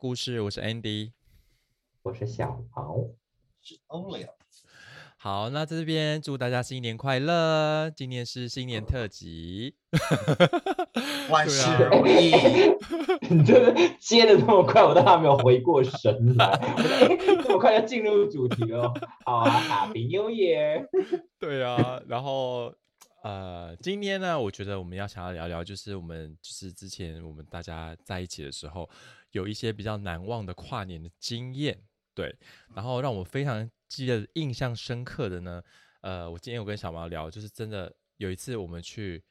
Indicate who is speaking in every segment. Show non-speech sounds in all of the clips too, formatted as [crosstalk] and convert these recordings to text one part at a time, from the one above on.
Speaker 1: 故事，我是 Andy，
Speaker 2: 我是小豪，
Speaker 3: 是 Only。
Speaker 1: 好，那这边祝大家新年快乐！今年是新年特辑，
Speaker 3: 万事如意。
Speaker 2: 你真的接的这么快，我都还没有回过神来。这么快就进入主题了，好啊，Happy New Year！
Speaker 1: 对啊，然后呃，今天呢，我觉得我们要想要聊聊，就是我们就是之前我们大家在一起的时候，有一些比较难忘的跨年的经验。对，然后让我非常记得、印象深刻的呢，呃，我今天有跟小毛聊，就是真的有一次我们去，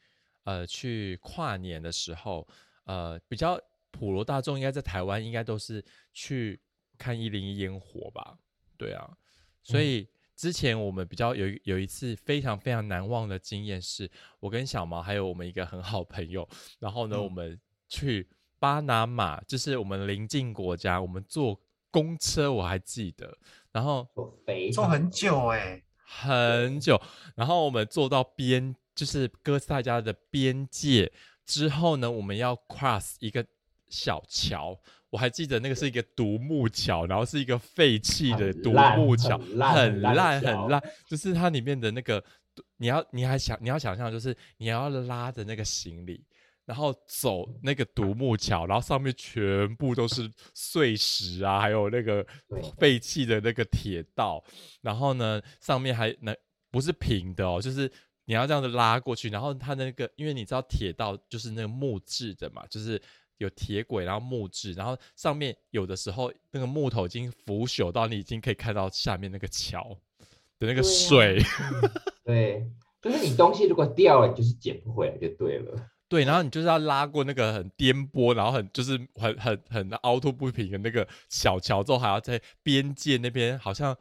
Speaker 1: 呃，去跨年的时候，呃，比较普罗大众应该在台湾应该都是去看一零一烟火吧，对啊，所以之前我们比较有有一次非常非常难忘的经验，是我跟小毛还有我们一个很好朋友，然后呢，我们去巴拿马，就是我们邻近国家，我们坐。公车我还记得，然后
Speaker 3: 坐很久哎，
Speaker 1: 很久。然后我们坐到边，就是哥斯达加的边界之后呢，我们要 cross 一个小桥。我还记得那个是一个独木桥，然后是一个废弃的独木桥，很烂很烂。就是它里面的那个，你要你还想你要想象，就是你要拉着那个行李。然后走那个独木桥，然后上面全部都是碎石啊，还有那个废弃的那个铁道。然后呢，上面还那不是平的哦，就是你要这样子拉过去。然后它那个，因为你知道铁道就是那个木质的嘛，就是有铁轨，然后木质，然后上面有的时候那个木头已经腐朽到你已经可以看到下面那个桥的那个水。[laughs]
Speaker 2: 对，就是你东西如果掉了，你就是捡不回来就对了。
Speaker 1: 对，然后你就是要拉过那个很颠簸，然后很就是很很很凹凸不平的那个小桥，之后还要在边界那边好像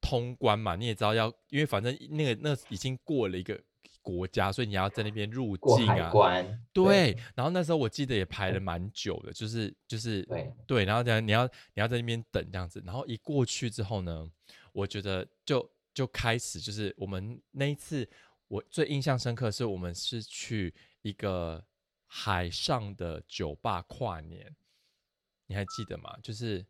Speaker 1: 通关嘛。你也知道要，因为反正那个那已经过了一个国家，所以你要在那边入境啊。
Speaker 2: 关。
Speaker 1: 对，然后那时候我记得也排了蛮久的，就是就是
Speaker 2: 对
Speaker 1: 对，然后这样你要你要在那边等这样子，然后一过去之后呢，我觉得就就开始就是我们那一次我最印象深刻是我们是去。一个海上的酒吧跨年，你还记得吗？就是，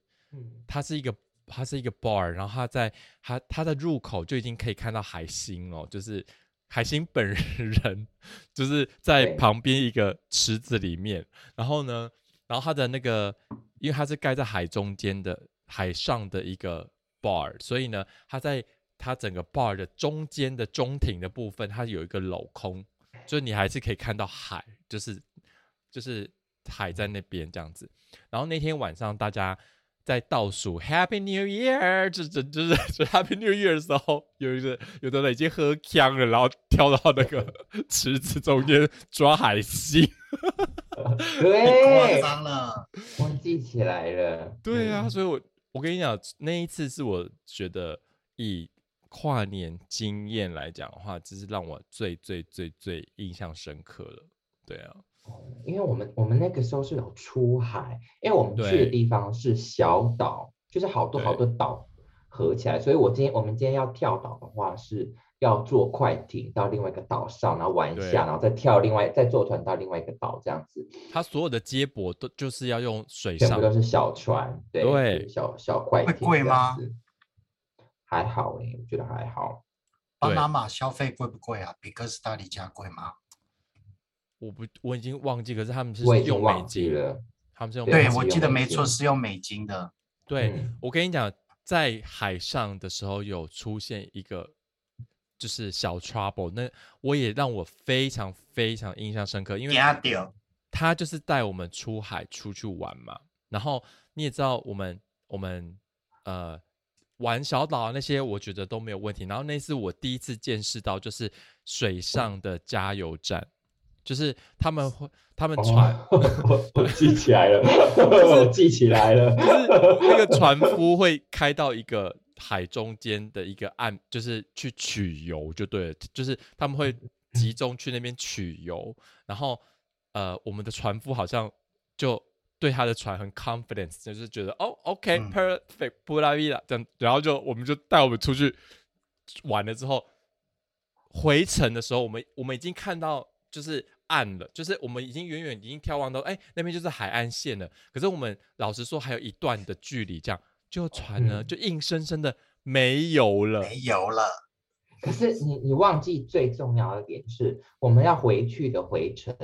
Speaker 1: 它是一个，它是一个 bar，然后它在它它的入口就已经可以看到海星哦，就是海星本人，[laughs] 就是在旁边一个池子里面。然后呢，然后它的那个，因为它是盖在海中间的海上的一个 bar，所以呢，它在它整个 bar 的中间的中庭的部分，它有一个镂空。就你还是可以看到海，就是就是海在那边这样子。然后那天晚上大家在倒数 Happy New Year，就就就是 Happy New Year 的时候，有一个有的人已经喝呛了，然后跳到那个池子中间抓海星，[laughs]
Speaker 2: 对，
Speaker 3: 夸张了，
Speaker 2: 我记起来了。
Speaker 1: 对啊，所以我我跟你讲，那一次是我觉得以。跨年经验来讲的话，这是让我最最最最印象深刻的。对啊，
Speaker 2: 因为我们我们那个时候是有出海，因为我们去的地方是小岛，就是好多好多岛合起来，所以我今天我们今天要跳岛的话，是要坐快艇到另外一个岛上，然后玩一下，然后再跳另外再坐船到另外一个岛这样子。
Speaker 1: 它所有的接驳都就是要用水上，
Speaker 2: 全部都是小船，对，小小快艇。
Speaker 3: 贵吗？
Speaker 2: 还好哎，我觉得还好。
Speaker 3: 巴拿马消费贵不贵啊？比哥斯达黎加贵吗？
Speaker 1: 我不，我已经忘记。可是他们是用
Speaker 2: 美
Speaker 1: 金
Speaker 2: 了，
Speaker 1: 他们是用
Speaker 3: 对，我记得没错，是用美金的。
Speaker 1: 对，我跟你讲，在海上的时候有出现一个就是小 trouble，那我也让我非常非常印象深刻，因为他就是带我们出海出去玩嘛。然后你也知道，我们我们呃。玩小岛那些，我觉得都没有问题。然后那次我第一次见识到，就是水上的加油站，就是他们会他们船，
Speaker 2: 我记起来了，[laughs] 我记起来了，
Speaker 1: 就是那个船夫会开到一个海中间的一个岸，就是去取油就对了，就是他们会集中去那边取油，然后呃，我们的船夫好像就。对他的船很 confidence，就是觉得哦，OK，perfect，布拉维拉这样，然后就我们就带我们出去玩了之后，回程的时候，我们我们已经看到就是岸了，就是我们已经远远已经眺望到，哎，那边就是海岸线了。可是我们老实说，还有一段的距离，这样就船呢，就硬生生的没有了，
Speaker 3: 没有了。
Speaker 2: 可是你你忘记最重要的点是，我们要回去的回程，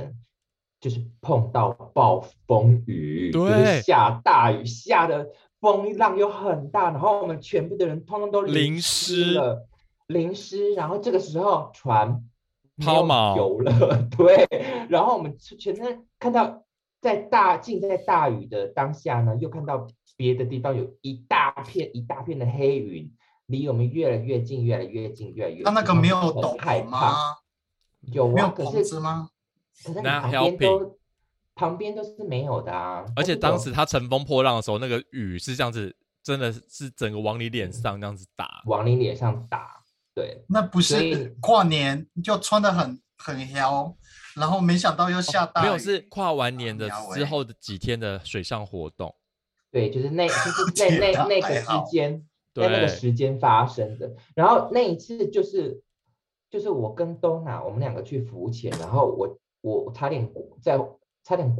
Speaker 2: 就是碰到暴风雨，
Speaker 1: 对，
Speaker 2: 下大雨，下的风浪又很大，然后我们全部的人通通都
Speaker 1: 淋
Speaker 2: 湿了，淋湿，然后这个时候船。
Speaker 1: 抛锚
Speaker 2: 有了，[laughs] 对，然后我们全身看到在大浸在大雨的当下呢，又看到别的地方有一大片一大片的黑云，离我们越来越近，越来越近，越来越近。
Speaker 3: 他那个没有懂吗？
Speaker 2: 有
Speaker 3: 啊，
Speaker 2: 可是
Speaker 3: 吗？
Speaker 2: 可是旁边都旁边都是没有的啊。
Speaker 1: 而且当时他乘风破浪的时候，那个雨是这样子，真的是整个往你脸上这样子打，
Speaker 2: 往你脸上打。对，
Speaker 3: 那不是跨年就穿的很很妖，然后没想到又下大
Speaker 1: 雨。没有，是跨完年的之后的几天的水上活动。
Speaker 2: 对，就是那，[laughs] 就是在那那个时间，在那个时间发生的。然后那一次就是，就是我跟东娜，我们两个去浮潜，然后我我差点在差点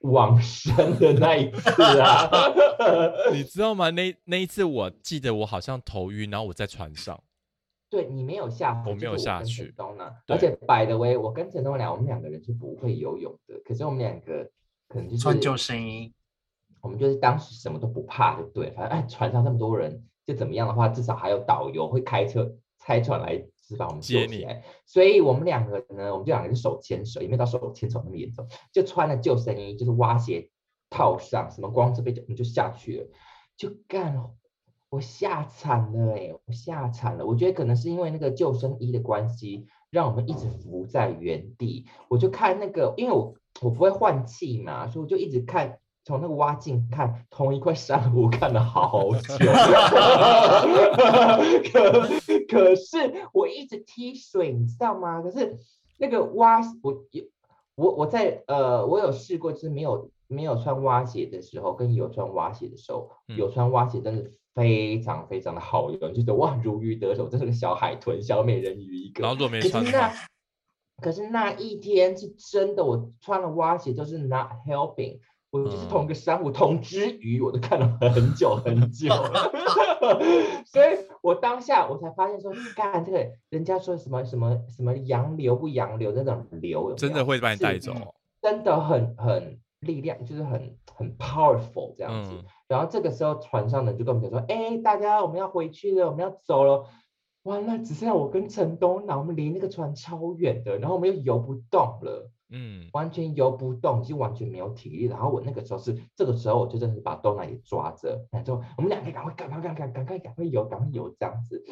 Speaker 2: 往生的那一次啊 [laughs] [laughs]
Speaker 1: 你知道吗？那那一次我记得我好像头晕，然后我在船上。
Speaker 2: 对你没有下，
Speaker 1: 我没有下去。
Speaker 2: 而且摆的为我跟陈东良，我们两个人是不会游泳的。可是我们两个可能就是
Speaker 3: 穿救生衣，
Speaker 2: 我们就是当时什么都不怕，就对。反正哎，船上那么多人，就怎么样的话，至少还有导游会开车拆船来，是把我们救起来。所以我们两个呢，我们就两个人手牵手，也没到手牵手那么严重，就穿了救生衣，就是蛙鞋套上，什么光着背就我们就下去了，就干。我吓惨了哎！我吓惨了。我觉得可能是因为那个救生衣的关系，让我们一直浮在原地。我就看那个，因为我我不会换气嘛，所以我就一直看从那个蛙镜看同一块珊瑚，看了好久。[laughs] 可可是我一直踢水，你知道吗？可是那个蛙，我有我我在呃，我有试过，就是没有没有穿蛙鞋的时候，跟有穿蛙鞋的时候，有穿蛙鞋，真的。非常非常的好用，就觉得哇如鱼得手，真是个小海豚、小美人鱼一个。
Speaker 1: 然后没穿。
Speaker 2: 可是那一天是真的，我穿了蛙鞋就是 not helping，我就是同一个珊瑚、同只鱼，我都看了很 [laughs] 久很久。[laughs] 所以我当下我才发现说，看这个人家说什么什么什么洋流不洋流那种流，
Speaker 1: 真的会把你带走，
Speaker 2: 真的很很。力量就是很很 powerful 这样子，然后这个时候船上的就跟我们讲说，哎，大家我们要回去了，我们要走了，完了只剩下我跟陈东南，我们离那个船超远的，然后我们又游不动了，嗯，完全游不动，就完全没有体力。然后我那个时候是这个时候，我就真的是把豆奶也抓着，然后我们两个赶快赶快赶快赶快赶快游，赶快游这样子，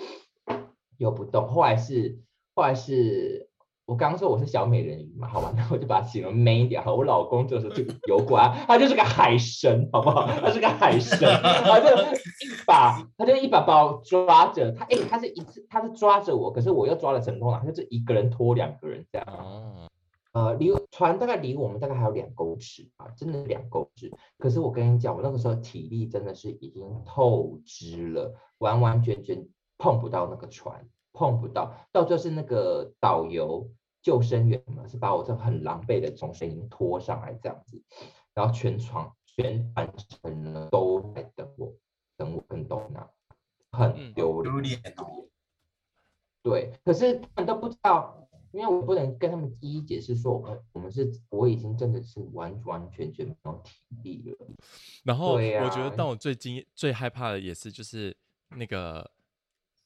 Speaker 2: 游不动。后来是后来是。我刚刚说我是小美人鱼嘛，好吧，那我就把它形容 man 一点。好，我老公就是这个游过来，他就是个海神，好不好？他是个海神，[laughs] 他就一把，他就一把把我抓着。他哎，他是一次，他是抓着我，可是我又抓了陈东了，他就是一个人拖两个人这样。哦。呃，离船大概离我们大概还有两公尺啊，真的两公尺。可是我跟你讲，我那个时候体力真的是已经透支了，完完全全碰不到那个船，碰不到。到最后是那个导游。救生员嘛，是把我这很狼狈的从水里面拖上来这样子，然后全船全船人呢都在等我，等我跟东娜，很丢
Speaker 3: 脸哦。
Speaker 2: 对，可是他们都不知道，因为我不能跟他们一一解释说，我们我们是我已经真的是完完全全没有体力了。
Speaker 1: 然后我觉得，但我最惊最害怕的也是，就是那个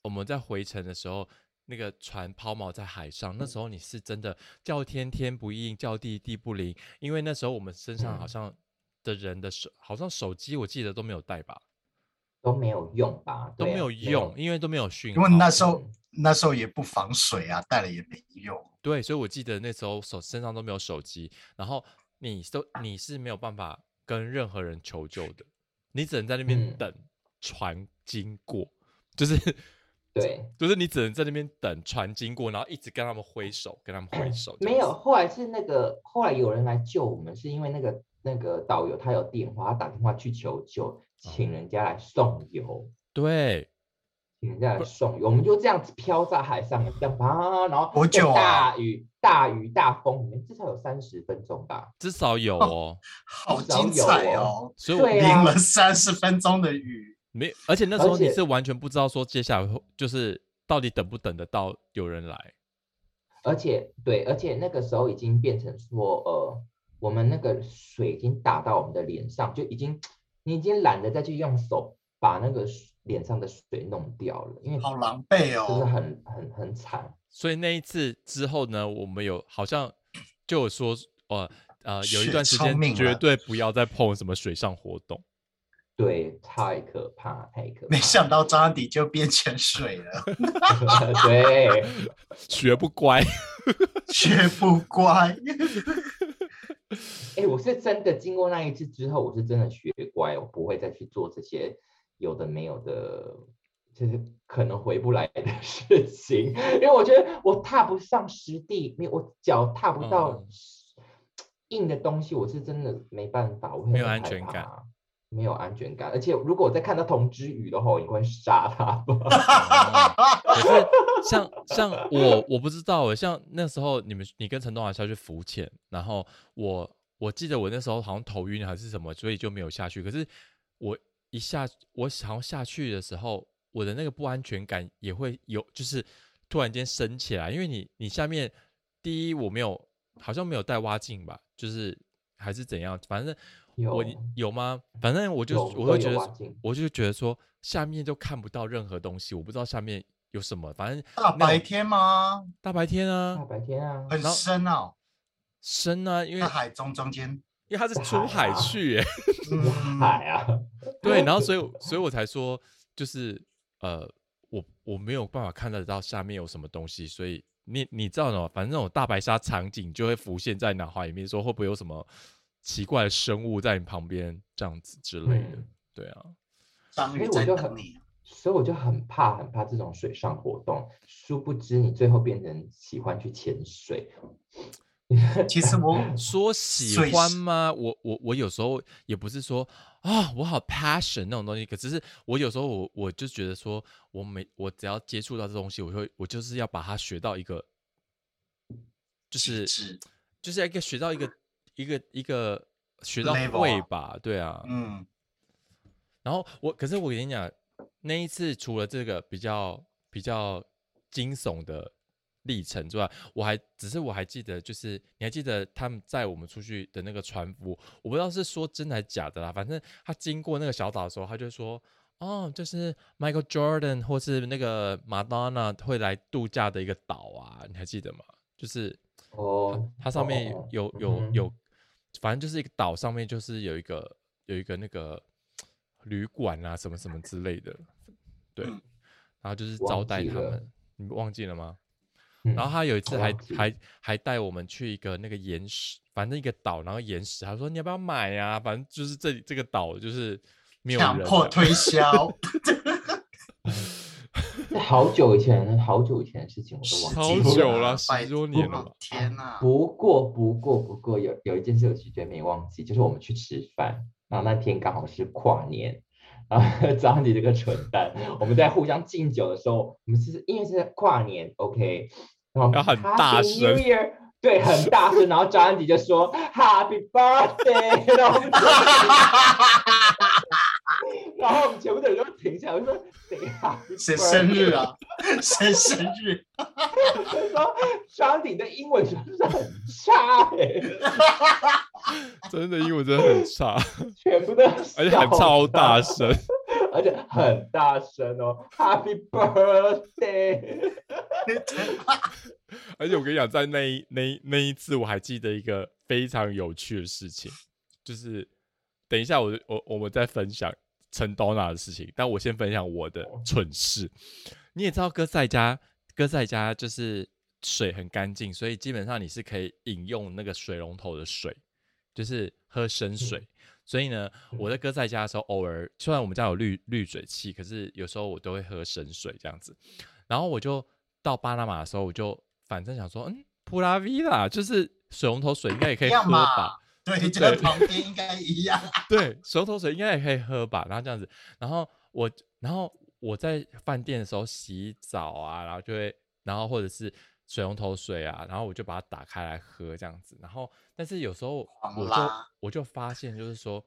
Speaker 1: 我们在回程的时候。那个船抛锚在海上，那时候你是真的叫天天不应，叫地地不灵，因为那时候我们身上好像的人的手，好像手机我记得都没有带吧，
Speaker 2: 都没有用吧，
Speaker 1: 都没有用，因为都没有讯
Speaker 3: 号。因为那时候那时候也不防水啊，带了也没用。
Speaker 1: 对，所以我记得那时候手身上都没有手机，然后你都你是没有办法跟任何人求救的，你只能在那边等船经过，就是。
Speaker 2: 对，[laughs]
Speaker 1: 就是你只能在那边等船经过，然后一直跟他们挥手，跟他们挥手。
Speaker 2: 没有，后来是那个，后来有人来救我们，是因为那个那个导游他有电话，他打电话去求救，请人家来送油。
Speaker 1: 对，
Speaker 2: 请人家来送鱼，我们就这样子飘在海上，这样啪，然后
Speaker 3: 多久啊
Speaker 2: 大雨、大雨、大风里面，至少有三十分钟吧。
Speaker 1: 至少有哦。
Speaker 3: 好精彩哦！
Speaker 1: 所以我
Speaker 3: 淋了三十分钟的雨，
Speaker 1: 没，而且那时候你是完全不知道说接下来会就是到底等不等得到有人来。
Speaker 2: 而且对，而且那个时候已经变成说，呃，我们那个水已经打到我们的脸上，就已经你已经懒得再去用手把那个水脸上的水弄掉了，因为
Speaker 3: 好狼狈
Speaker 2: 就是
Speaker 3: 哦。
Speaker 2: 很很很惨。
Speaker 1: 所以那一次之后呢，我们有好像就有说，呃呃，有一段时间绝对不要再碰什么水上活动。
Speaker 2: 对，太可怕，太可怕。
Speaker 3: 没想到张安迪就变成水了 [laughs] [laughs]
Speaker 2: 对，
Speaker 1: 学不乖，
Speaker 3: 学不乖。
Speaker 2: 哎，我是真的经过那一次之后，我是真的学乖，我不会再去做这些有的没有的，就是可能回不来的 [laughs] 事情，因为我觉得我踏不上实地，没有我脚踏不到
Speaker 1: 嗯
Speaker 2: 硬的东西，我是真的没办法，我会
Speaker 1: 没有安全感
Speaker 2: 怕，没有安全感，而且如果我再看到同之鱼的话，我应该会杀他吧。[laughs]
Speaker 1: 可是像像我我不知道诶，像那时候你们你跟陈东华下去浮潜，然后我我记得我那时候好像头晕还是什么，所以就没有下去。可是我一下我想要下去的时候，我的那个不安全感也会有，就是突然间升起来，因为你你下面第一我没有好像没有带蛙镜吧，就是还是怎样，反正我
Speaker 2: 有
Speaker 1: 有吗？反正我就我会觉得我就觉得说下面就看不到任何东西，我不知道下面有什么，反正
Speaker 3: 大白天吗？
Speaker 1: 大白天啊
Speaker 2: 大
Speaker 1: 啊，
Speaker 2: 白天啊，
Speaker 3: 很深哦，
Speaker 1: 深啊，因为
Speaker 3: 在海中中间。
Speaker 1: 因为他是出海去、欸，
Speaker 3: 出，
Speaker 2: 海啊，[laughs]
Speaker 1: 对，然后所以所以我才说，就是呃，我我没有办法看得到下面有什么东西，所以你你知道吗？反正那种大白鲨场景就会浮现在脑海里面，说会不会有什么奇怪的生物在你旁边这样子之类的，
Speaker 2: 嗯
Speaker 1: 对啊，
Speaker 3: 章鱼在
Speaker 2: 所以我就很
Speaker 3: 等你。
Speaker 2: 所以我就很怕很怕这种水上活动，殊不知你最后变成喜欢去潜水。[laughs]
Speaker 3: 其实我 [laughs]
Speaker 1: 说喜欢吗？我我我有时候也不是说啊，我好 passion 那种东西，可只是我有时候我我就觉得说，我每我只要接触到这东西，我会我就是要把它学到一个，就是就是要一个学到一个一个一个学到会吧，对啊，
Speaker 3: 嗯，
Speaker 1: 然后我，可是我跟你讲，那一次除了这个比较比较惊悚的历程之外，我还只是我还记得，就是你还记得他们载我们出去的那个船夫，我不知道是说真的还是假的啦，反正他经过那个小岛的时候，他就说。哦，就是 Michael Jordan 或是那个 Madonna 会来度假的一个岛啊，你还记得吗？就是
Speaker 2: 哦，
Speaker 1: 它上面
Speaker 2: 哦
Speaker 1: 有有
Speaker 2: 嗯
Speaker 1: 有，反正就是一个岛上面就是有一个有一个那个旅馆啊，什么什么之类的，对，
Speaker 3: 嗯
Speaker 1: 然后就是招待他们，你忘记了吗？
Speaker 2: 嗯。
Speaker 1: 然后他有一次还还还带我们去一个那个岩石，反正一个岛，然后岩石，他说你要不要买呀、反正就是这里这个岛就是没有
Speaker 3: 强迫推销，
Speaker 2: 那 [laughs] 好久以前，好久以前的事情我都忘
Speaker 1: 超
Speaker 2: 记了。
Speaker 1: 久了
Speaker 3: 拜
Speaker 1: 十多年了吧。
Speaker 3: 天哪！
Speaker 2: 不过，不过，不过有有一件事我绝对没忘记，就是我们去吃饭，然后那天刚好是跨年，然后张你这个蠢蛋，我们在互相敬酒的时候，我们是因为是跨年，OK，然后
Speaker 1: 要很大
Speaker 2: Happy
Speaker 1: 声
Speaker 2: New Year，对，很大声，然后张安迪就说 Happy Birthday，然后我们 [laughs] 然后我们全部的人都停下来，我就说谁 Happy
Speaker 3: 谁生日啊？[laughs] 谁生日？[laughs]
Speaker 2: 他说张迪的英文真的是很差哎、[laughs]
Speaker 1: 真的英文真的很差，
Speaker 2: 全部都
Speaker 1: 而且还超大声。
Speaker 2: 而且很大声哦，Happy Birthday！
Speaker 1: 而且我跟你讲，在那一那一那一次，我还记得一个非常有趣的事情，就是等一下我我我们再分享陈刀娜的事情，但我先分享我的蠢事。你也知道哥赛家，哥赛家就是水很干净，所以基本上你是可以饮用那个水龙头的水，就是喝生水。所以呢，我在哥在家的时候，偶尔虽然我们家有滤滤水器，可是有时候我都会喝生水这样子。然后我就到巴拿马的时候，我就反正想说，嗯，普拉维啦，就是水龙头水应该也可以喝吧？
Speaker 3: 对，[laughs]
Speaker 1: 对
Speaker 3: 就在旁边应该一样。[laughs]
Speaker 1: 对，水龙头水应该也可以喝吧？然后这样子，然后我，然后我在饭店的时候洗澡啊，然后就会，然后或者是水龙头水啊，然后我就把它打开来喝这样子。然后，但是有时候我就我就发现，就是说，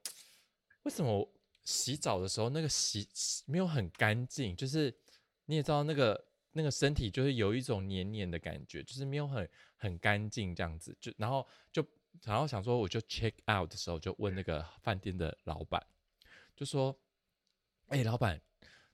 Speaker 1: 为什么洗澡的时候那个洗没有很干净？就是你也知道，那个那个身体就是有一种黏黏的感觉，就是没有很很干净这样子。就然后就然后想说，我就 check out 的时候就问那个饭店的老板，就说：“哎，老板。”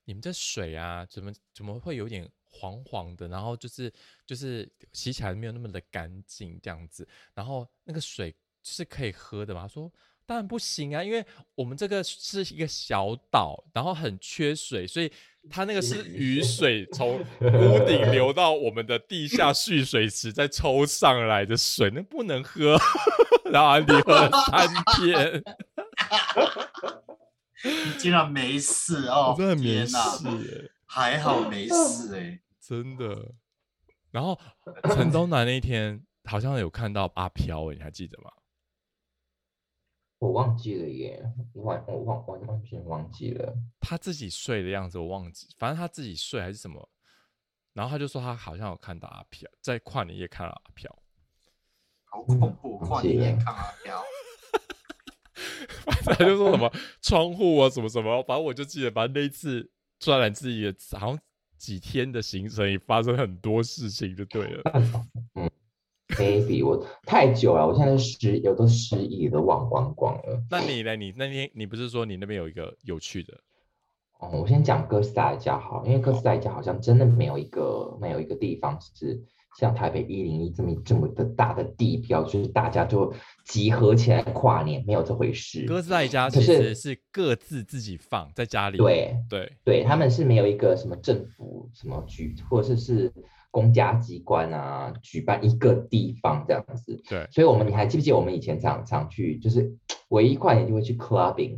Speaker 1: 你们这水啊，怎么怎么会有点黄黄的？然后就是就是洗起来没有那么的干净这样子。然后那个水是可以喝的吗？说当然不行啊，因为我们这个是一个小岛，然后很缺水，所以它那个是雨水从屋顶流到我们的地下蓄水池再抽上来的水，那不能喝。[laughs] 然后你喝了三天。[laughs]
Speaker 3: 你竟然没事哦！
Speaker 1: 真的没事，
Speaker 3: 还好没事哎，[laughs]
Speaker 1: 真的。然后陈东南那一天好像有看到阿飘，你还记得吗？
Speaker 2: 我忘记了耶，我忘我忘完完全忘记了。
Speaker 1: 他自己睡的样子我忘记，反正他自己睡还是什么。然后他就说他好像有看到阿飘，在跨年夜看到阿飘，
Speaker 3: 好恐怖！跨年夜看阿飘。[laughs]
Speaker 1: 他就说什么窗户啊，什么什么，反正我就记得，反正那一次专栏自己好像几天的行程也发生很多事情，就对了。[laughs]
Speaker 2: 嗯，baby，我太久了，我现在失有都失忆，都忘光光了。
Speaker 1: 那你呢？你那天你不是说你那边有一个有趣的？
Speaker 2: 哦，我先讲哥斯达黎加好，因为哥斯达黎加好像真的没有一个没有一个地方是。像台北一零一这么这么的大的地标，就是大家就集合起来跨年，没有这回事。
Speaker 1: 哥斯达黎加其实是各自自己放在家里。
Speaker 2: 对
Speaker 1: 对
Speaker 2: 对，他们是没有一个什么政府什么举，或者是是公家机关啊举办一个地方这样子。
Speaker 1: 对，
Speaker 2: 所以我们你还记不记得我们以前常常去，就是 [tsk] 唯一跨年就会去 clubbing。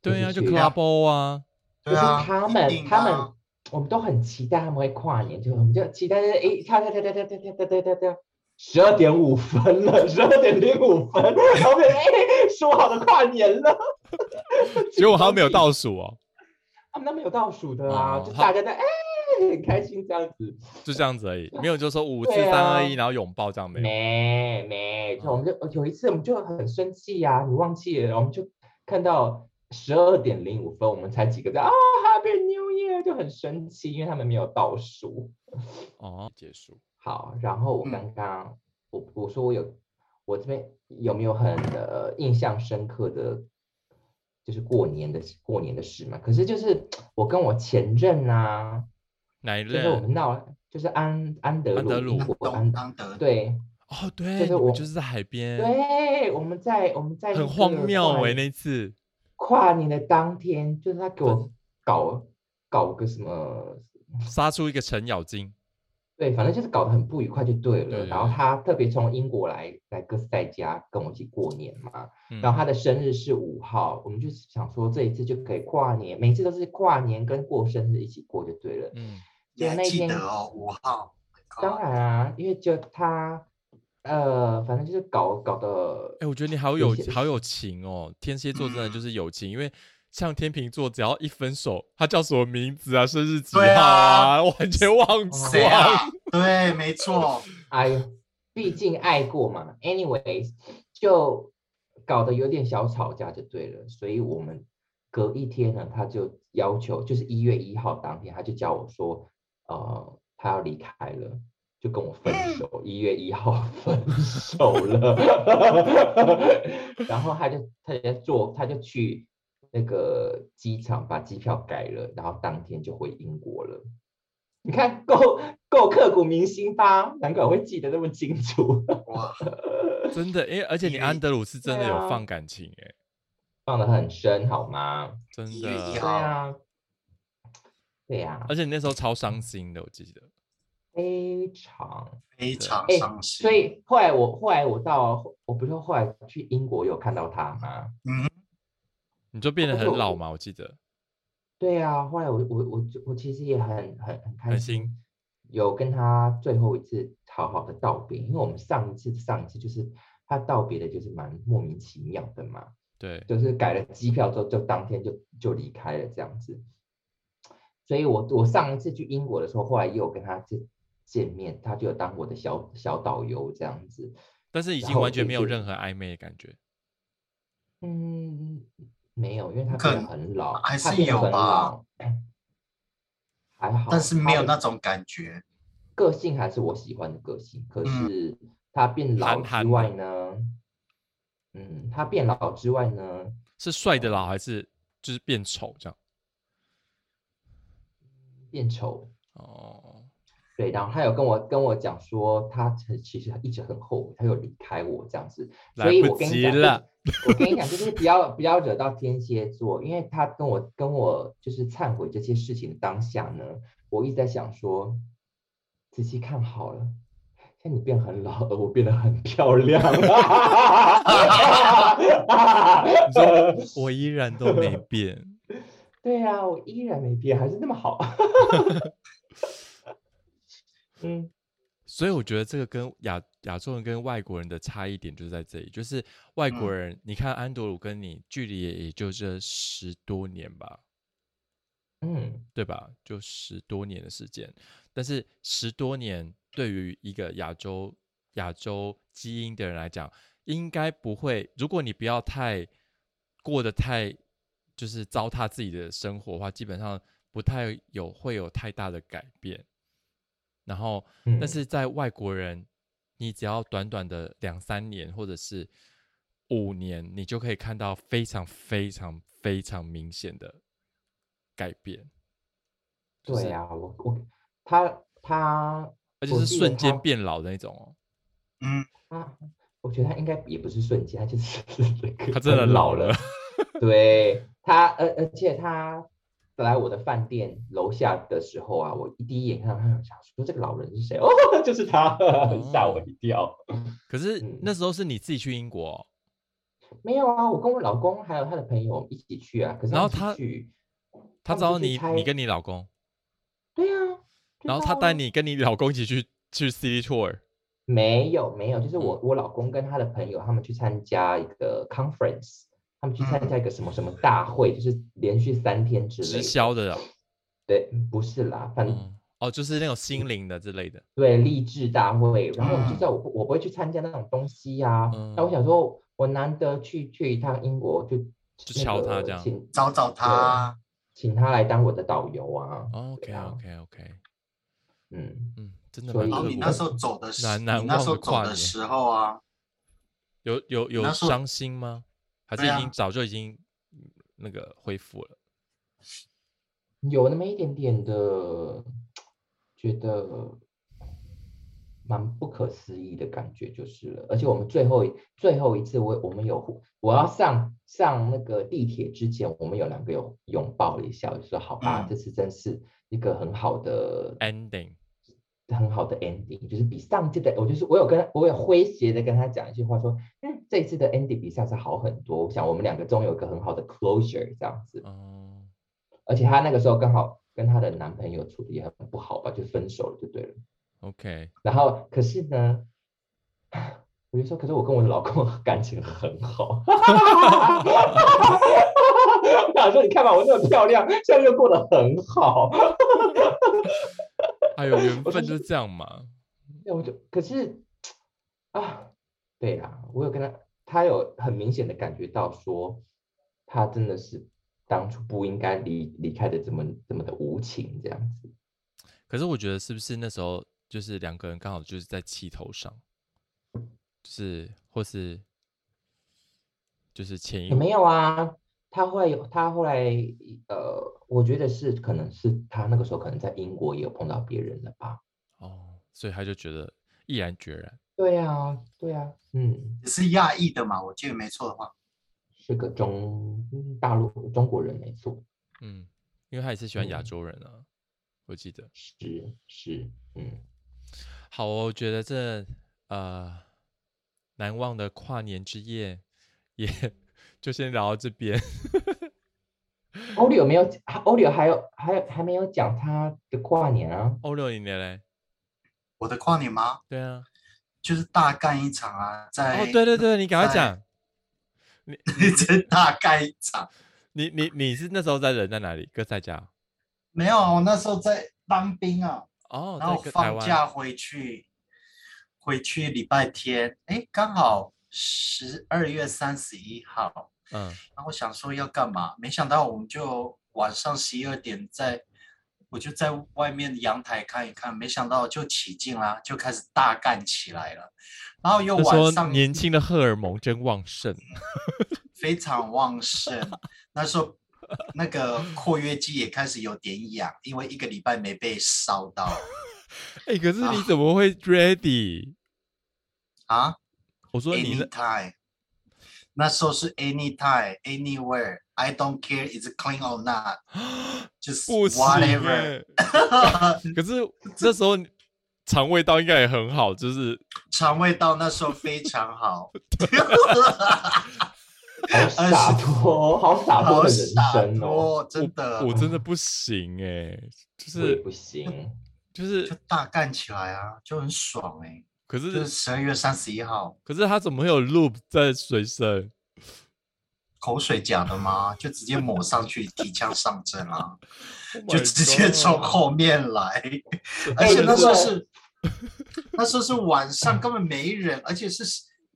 Speaker 1: 对呀，就 club 啊。
Speaker 3: 就是，
Speaker 2: 他们他们。我们都很期待他们会跨年，就我们就期待，哎，跳跳跳跳跳跳跳跳跳跳，十二点五分了，十二点零五分，然后哎，说好的跨年了，
Speaker 1: 结果他们没有倒数哦，
Speaker 2: 他们都没有倒数的啊，就大家在哎很开心这样子，
Speaker 1: 就这样子而已，没有就说五四三二一，然后拥抱这样没
Speaker 2: 没没，就我们就有一次我们就很生气呀，你忘记了，我们就看到十二点零五分，我们才几个在啊，Happy 就很生气，因为他们没有倒数。
Speaker 1: 哦，结束。
Speaker 2: 好，然后我刚刚我我说我有，我这边有没有很呃印象深刻的，就是过年的过年的事嘛？可是就是我跟我前任啊，
Speaker 1: 哪一任？
Speaker 2: 就是我们闹，就是安安德鲁，
Speaker 3: 安安德
Speaker 2: 对。
Speaker 1: 哦，对，
Speaker 2: 就是我
Speaker 1: 就是在海边。
Speaker 2: 对，我们在我们在
Speaker 1: 很荒谬哎，那次。
Speaker 2: 跨年的当天，就是他给我搞搞个什么，
Speaker 1: 杀出一个程咬金，
Speaker 2: 对，反正就是搞得很不愉快就对了。然后他特别从英国来来哥斯代家跟我一起过年嘛，然后他的生日是五号，我们就想说这一次就可以跨年，每次都是跨年跟过生日一起过就对了。
Speaker 3: 嗯，那记得哦，五号。
Speaker 2: 当然啊，因为就他。呃，反正就是搞搞的，
Speaker 1: 哎，我觉得你好有好有情哦。天蝎座真的就是有情，因为像天秤座，只要一分手，他叫什么名字啊，生日几号啊，完全 [laughs] 忘光。
Speaker 3: 对，没错。
Speaker 2: 哎，毕竟爱过嘛。Anyways，就搞得有点小吵架就对了。所以我们隔一天呢，他就要求，就是一月一号当天，他就叫我说，呃，他要离开了。就跟我分手，一月一号分手了，[laughs] 然后他就他就做，他就去那个机场把机票改了，然后当天就回英国了。你看够够刻骨铭心吧？难怪我会记得那么清楚。哇，[laughs]
Speaker 1: 真的，因为而且你安德鲁是真的有放感情哎，
Speaker 2: 放的很深好吗？
Speaker 1: 真的，
Speaker 2: 对啊，对呀，
Speaker 1: 而且你那时候超伤心的，我记得。
Speaker 2: 非常
Speaker 3: 非常伤心，
Speaker 2: 所以后来我后来我到我不是后来去英国有看到他吗？
Speaker 1: 嗯，你就变得很老嘛？我记得。
Speaker 2: 对啊，后来我我我我其实也很很很开心，有跟他最后一次好好的道别，因为我们上一次上一次就是他道别的就是蛮莫名其妙的嘛，
Speaker 1: 对，
Speaker 2: 就是改了机票之后就当天就就离开了这样子。所以我我上一次去英国的时候，后来又有跟他见见面，他就有当我的小小导游这样子。
Speaker 1: 但是已经完全没有任何暧昧的感觉。
Speaker 2: 嗯，没有，因为他变得很老，
Speaker 3: 还是
Speaker 2: 他变很
Speaker 3: 有吧
Speaker 2: 老，还好，
Speaker 3: 但是没有那种感觉。
Speaker 2: 个性还是我喜欢的个性，可
Speaker 3: 嗯
Speaker 2: 是他变老之外呢，嗯，他变老之外呢，
Speaker 1: 是帅的老还是就是变丑这样？
Speaker 2: 变丑。
Speaker 1: 哦，
Speaker 2: 对，然后他有跟我跟我讲说，他很其实一直很后悔，他有离开我这样子，所以我跟你讲，我跟你讲，就是不要不要惹到天蝎座，因为他跟我跟我就是忏悔这些事情的当下呢，我一直在想说，仔细看好了。看你变很老，而我变得很漂亮。[laughs]
Speaker 1: 你说 [laughs] 我依然都没变。
Speaker 2: 对呀、我依然没变，还是那么好。嗯，
Speaker 1: 所以我觉得这个跟亚亚洲人跟外国人的差异点就是在这里，就是外国
Speaker 3: 嗯
Speaker 1: 人，你看安德鲁跟你距离也也就这十多年吧，
Speaker 2: 嗯，
Speaker 1: 对吧？就十多年的时间，但是十多年对于一个亚洲亚洲基因的人来讲，应该不会。如果你不要太过得太就是糟蹋自己的生活的话，基本上不太有会有太大的改变。然后，但
Speaker 2: 嗯
Speaker 1: 是在外国人，你只要短短的两三年或者是五年，你就可以看到非常非常非常明显的改变。就是
Speaker 2: 对呀、我我他他，
Speaker 1: 而且是瞬间变老的那种哦。
Speaker 3: 嗯，
Speaker 2: 他，我觉得他应该也不是瞬间，他就是 [laughs] 这个
Speaker 1: 他真的
Speaker 2: 老
Speaker 1: 老了。[laughs]
Speaker 2: 对他，而而且他来我的饭店楼下的时候啊，我第一眼看到他，想说这个老人是谁？哦，[laughs] 就是他，吓我一跳。
Speaker 1: 可是
Speaker 2: 嗯。
Speaker 1: 那时候是你自己去英国？哦、
Speaker 2: 没有啊，我跟我老公还有他的朋友一起去啊，可是
Speaker 1: 然后他
Speaker 2: 去，
Speaker 1: 他找你你跟你老公，
Speaker 2: 对啊，知
Speaker 1: 然后他带你跟你老公一起去去 City Tour。
Speaker 2: 没有没有，就是
Speaker 1: 嗯。
Speaker 2: 我、我老公跟他的朋友他们去参加一个 conference，他们去参
Speaker 3: 嗯
Speaker 2: 加一个什么什么大会，就是连续三天之类
Speaker 1: 直。销的哦，
Speaker 2: 对，不是啦，反正、
Speaker 1: 嗯，哦，就是那种心灵的之类的。
Speaker 2: 对励志大会，然后我就
Speaker 3: 嗯
Speaker 2: 知道我不我不会去参加那种东西呀、
Speaker 1: 嗯。
Speaker 2: 那我想说，我难得去去一趟英国，就
Speaker 1: 敲他这样。
Speaker 2: 请
Speaker 3: 找找他，
Speaker 2: 请他来当我的导游啊。
Speaker 1: 哦 OK
Speaker 2: 啊。
Speaker 1: OK OK，
Speaker 2: 嗯，
Speaker 1: 嗯，真的
Speaker 2: 所以。
Speaker 3: 你那时候走的时，
Speaker 1: 难难
Speaker 3: 你那时候
Speaker 1: 忘的
Speaker 3: 走的时候啊，
Speaker 1: 有有有伤心吗？还是
Speaker 3: 对啊
Speaker 1: 已经早就已经嗯那个恢复了？
Speaker 2: 有那么一点点的觉得蛮不可思议的感觉就是了。而且我们最后一最后一次我我们有互我要上上那个地铁之前，我们有两个有拥抱了一下，我就说好吧，
Speaker 3: 嗯
Speaker 2: 这次真是一个很好的
Speaker 1: Ending
Speaker 2: 很好的 ending，就是比上次的，我就是我有跟我有诙谐的跟他讲一句话说，嗯，这一次的 ending 比上次好很多，我想我们两个终于有一个很好的 closure 这样子。
Speaker 1: 嗯，
Speaker 2: 而且她那个时候刚好跟她的男朋友处的也很不好吧，就分手了就对了。
Speaker 1: OK，
Speaker 2: 然后可是呢，我就说，可是我跟我的老公 [laughs] 感情很好。[laughs] 我想说，你看吧，我那么漂亮，现在又过得很好。[laughs]
Speaker 1: 还有缘分就是这样嘛。
Speaker 2: 那我就可是啊，对啊，我有跟他，他有很明显的感觉到说，他真的是当初不应该离离开的这么这么的无情这样子。
Speaker 1: 可是我觉得是不是那时候就是两个人刚好就是在气头上，就是或是就是前一
Speaker 2: 也没有啊，他会有他后来呃，我觉得是可能是他那个时候可能在英国也有碰到别人了吧？
Speaker 1: 哦，所以他就觉得毅然决然。
Speaker 2: 对啊，对啊，嗯，
Speaker 3: 也是亚裔的嘛，我记得没错的话，
Speaker 2: 是个中嗯大陆中国人没错，
Speaker 1: 嗯，因为他也是喜欢亚
Speaker 2: 嗯
Speaker 1: 洲人啊，我记得。
Speaker 2: 是是，嗯，
Speaker 1: 好哦，我觉得这呃难忘的跨年之夜也就先聊到这边。
Speaker 2: 欧里有没有？欧柳还有还有还没有讲他的跨年啊？
Speaker 1: 欧六年嘞，
Speaker 3: 我的跨年吗？
Speaker 1: 对啊，
Speaker 3: 就是大干一场啊，在
Speaker 1: 哦，对对对，你赶快讲，你，
Speaker 3: 真 [laughs] 大干一场，
Speaker 1: 你你你是那时候在人在哪里？哥在家
Speaker 3: 没有，我那时候在当兵啊，
Speaker 1: 哦，
Speaker 3: 然后放假回去，回去礼拜天，哎，刚好十二月三十一号，
Speaker 1: 嗯，
Speaker 3: 然后我想说要干嘛，没想到我们就晚上十一二点在，我就在外面阳台看一看，没想到就起劲啦，就开始大干起来了，然后又晚上
Speaker 1: 年轻的荷尔蒙真旺盛，
Speaker 3: 非常旺盛，那时候那个括约肌也开始有点痒，因为一个礼拜没被烧到 [laughs]
Speaker 1: 哎、可是
Speaker 3: 啊
Speaker 1: 你怎么会 ready？
Speaker 3: 啊。
Speaker 1: 我说你那
Speaker 3: anytime，那时候是 anytime anywhere。I don't care is clean or not，[gasps] 就是
Speaker 1: 不行
Speaker 3: whatever。
Speaker 1: 欸 [laughs] 可是这时候你肠胃道应该也很好，就是
Speaker 3: 肠胃道那时候非常好，
Speaker 2: 好洒脱，[laughs] 好洒脱
Speaker 3: 好
Speaker 2: 的人
Speaker 3: 洒
Speaker 2: 生哦。
Speaker 3: 脱，真的，
Speaker 1: 我真的不行哎、就是
Speaker 2: 不行，
Speaker 1: 就是
Speaker 3: 就，大干起来啊，就很爽哎、
Speaker 1: 可
Speaker 3: 是
Speaker 1: 是
Speaker 3: 十二月三十一号，
Speaker 1: 可是他怎么会有 loop 在随身？
Speaker 3: 口水假的吗？就直接抹上去，提枪上阵啊
Speaker 1: ，Oh
Speaker 3: 就直接从后面来。而
Speaker 2: 哎
Speaker 3: 且那时候是那时候是晚上，根本没人，而且是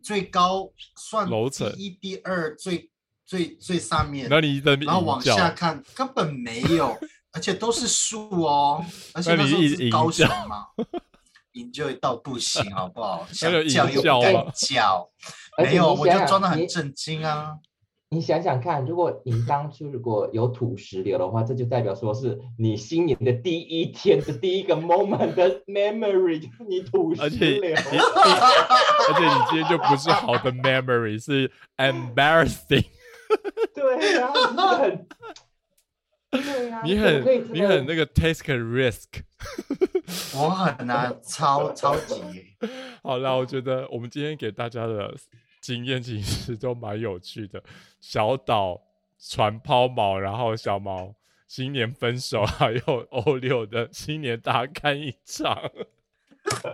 Speaker 3: 最高算
Speaker 1: 楼层
Speaker 3: 一、第二最最最上面，
Speaker 1: 那你
Speaker 3: 然后往下看根本没有，而且都是树哦，而且
Speaker 1: 那
Speaker 3: 时候是高雄
Speaker 1: 吟叫
Speaker 3: 嘛，营救到不行，好不好？[laughs] 想叫又不敢
Speaker 1: 叫
Speaker 3: 没有，
Speaker 2: 你想想
Speaker 3: 我就装的很震惊啊。
Speaker 2: 你想想看，如果你当初如果有土石流的话，这就代表说是你新年的第一天的第一个 moment 的 memory，就是你土石
Speaker 1: 而且你
Speaker 2: 流。[laughs]
Speaker 1: 而且你今天就不是好的 memory，是 embarrassing。
Speaker 2: 对啊，你很，[laughs] 对啊，
Speaker 1: 你很你很那个 take a risk。
Speaker 3: 我很难，超超级。
Speaker 1: 好了，我觉得我们今天给大家的经验其实都蛮有趣的。小岛船抛锚，然后小毛新年分手，[laughs] 还有欧六的新年大干一场。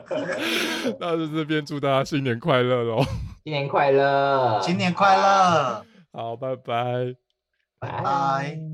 Speaker 1: [laughs] 那就这边祝大家新年快乐喽！
Speaker 2: 新年快乐，
Speaker 3: 新年快乐！
Speaker 1: 好，拜拜。
Speaker 2: 拜
Speaker 3: 拜